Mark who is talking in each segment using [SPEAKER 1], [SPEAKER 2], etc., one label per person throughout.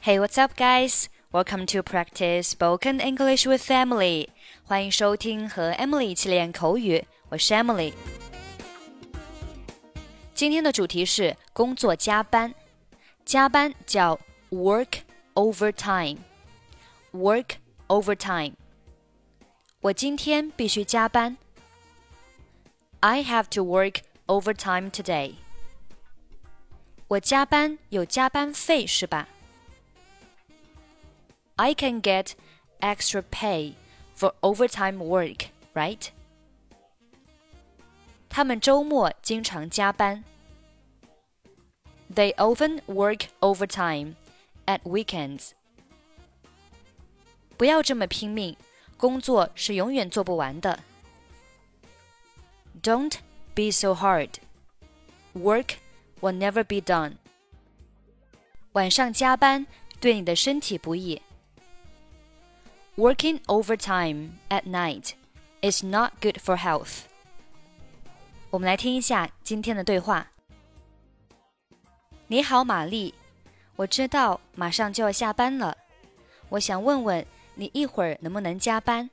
[SPEAKER 1] Hey, what's up, guys? Welcome to practice spoken English with Emily. 欢迎收听和 Emily 一起练口语。我是 Emily。今天的主题是工作加班。加班叫 work overtime。work overtime。我今天必须加班。I have to work overtime today。我加班有加班费是吧 ？I can get extra pay for overtime work, right? 他们周末经常加班。They often work overtime at weekends. 不要这么拼命，工作是永远做不完的。Don't be so hard. Work will never be done. 晚上加班对你的身体不易。 Working overtime at night is not good for health. 我们来听一下今天的对话。你好，玛丽，我知道马上就要下班了，我想问问你一会儿能不能加班？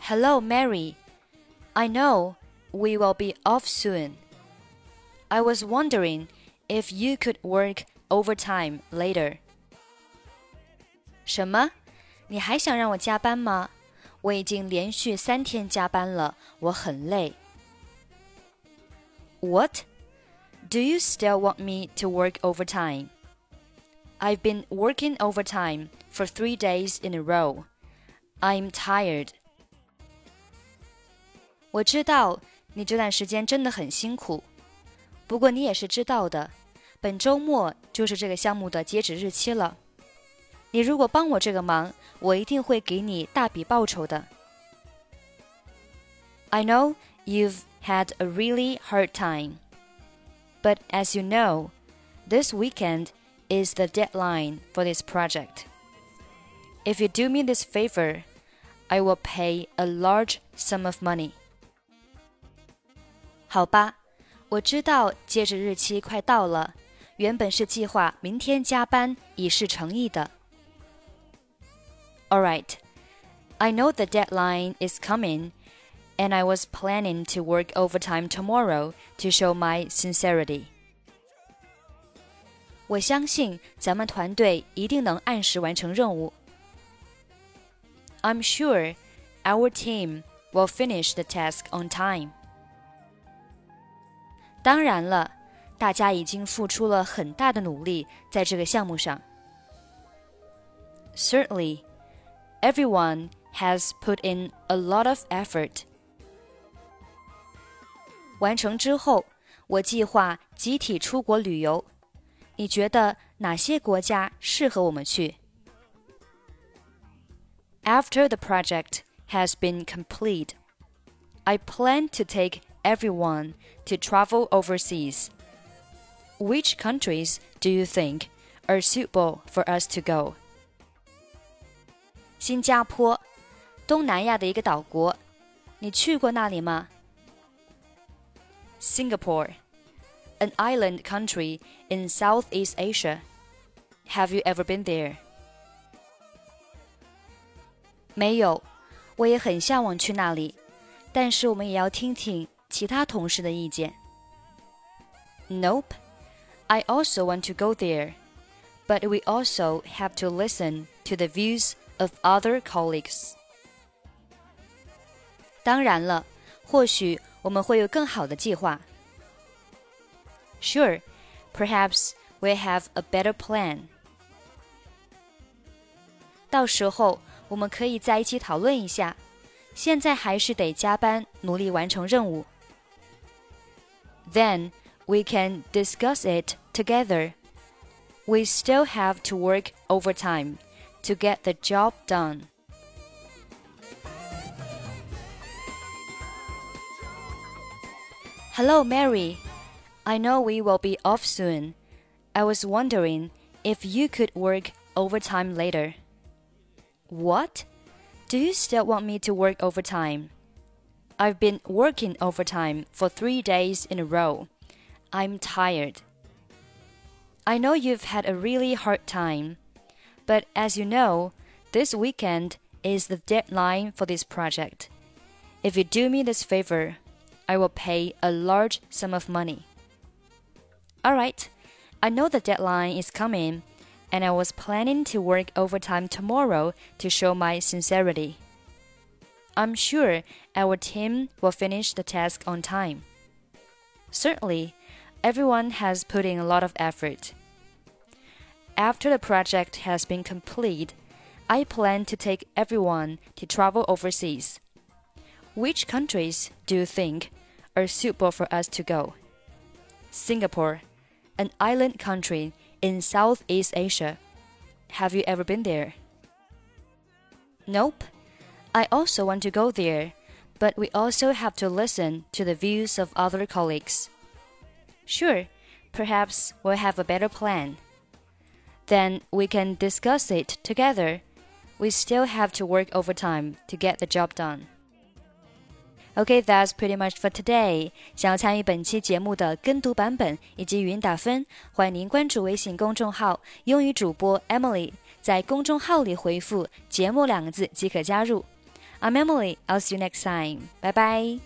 [SPEAKER 1] Hello, Mary. I know we will be off soon. I was wondering if you could work overtime later. 什么？ 你还想让我加班吗？我已经连续三天加班了，我很累。What? Do you still want me to work overtime? I've been working overtime for three days in a row. I'm tired. 我知道你这段时间真的很辛苦，不过你也是知道的，本周末就是这个项目的截止日期了。 你如果帮我这个忙，我一定会给你大笔报酬的。I know you've had a really hard time, but as you know, this weekend is the deadline for this project. If you do me this favor, I will pay a large sum of money. 好吧，我知道截止日期快到了，原本是计划明天加班以示诚意的。 all right. I know the deadline is coming, and I was planning to work overtime tomorrow to show my sincerity. 我相信咱们团队一定能按时完成任务。I'm sure our team will finish the task on time. 当然了，大家已经付出了很大的努力在这个项目上。Certainly everyone has put in a lot of effort. 完成之后，我计划集体出国旅游。你觉得哪些国家适合我们去？After the project has been complete, I plan to take everyone to travel overseas. Which countries do you think are suitable for us to go? 新加坡，东南亚的一个岛国，你去过那里吗？Singapore, an island country in Southeast Asia. Have you ever been there? 没有，我也很向往去那里，但是我们也要听听其他同事的意见。Nope, I also want to go there, but we also have to listen to the views of other colleagues. 当然了，或许我们会有更好的计划。Sure, perhaps we have a better plan. 到时候我们可以在一起讨论一下。现在还是得加班，努力完成任务。Then we can discuss it together. We still have to work overtime to get the job done. Hello, Mary. I know we will be off soon. I was wondering if you could work overtime later. What? Do you still want me to work overtime? I've been working overtime for three days in a row. I'm tired. I know you've had a really hard time, but as you know, this weekend is the deadline for this project. If you do me this favor, I will pay a large sum of money. Alright, I know the deadline is coming, and I was planning to work overtime tomorrow to show my sincerity. I'm sure our team will finish the task on time. Certainly, everyone has put in a lot of effort. After the project has been complete, I plan to take everyone to travel overseas. Which countries do you think are suitable for us to go? Singapore, an island country in Southeast Asia. Have you ever been there? Nope. I also want to go there, but we also have to listen to the views of other colleagues. Sure, perhaps we'll have a better plan Then we can discuss it together. We still have to work overtime to get the job done. Okay, that's pretty much for today. 想要参与本期节目的跟读版本以及语音打分，欢迎您关注微信公众号“英语主播 Emily”。在公众号里回复“节目”两个字即可加入。I'm Emily. I'll see you next time. Bye bye.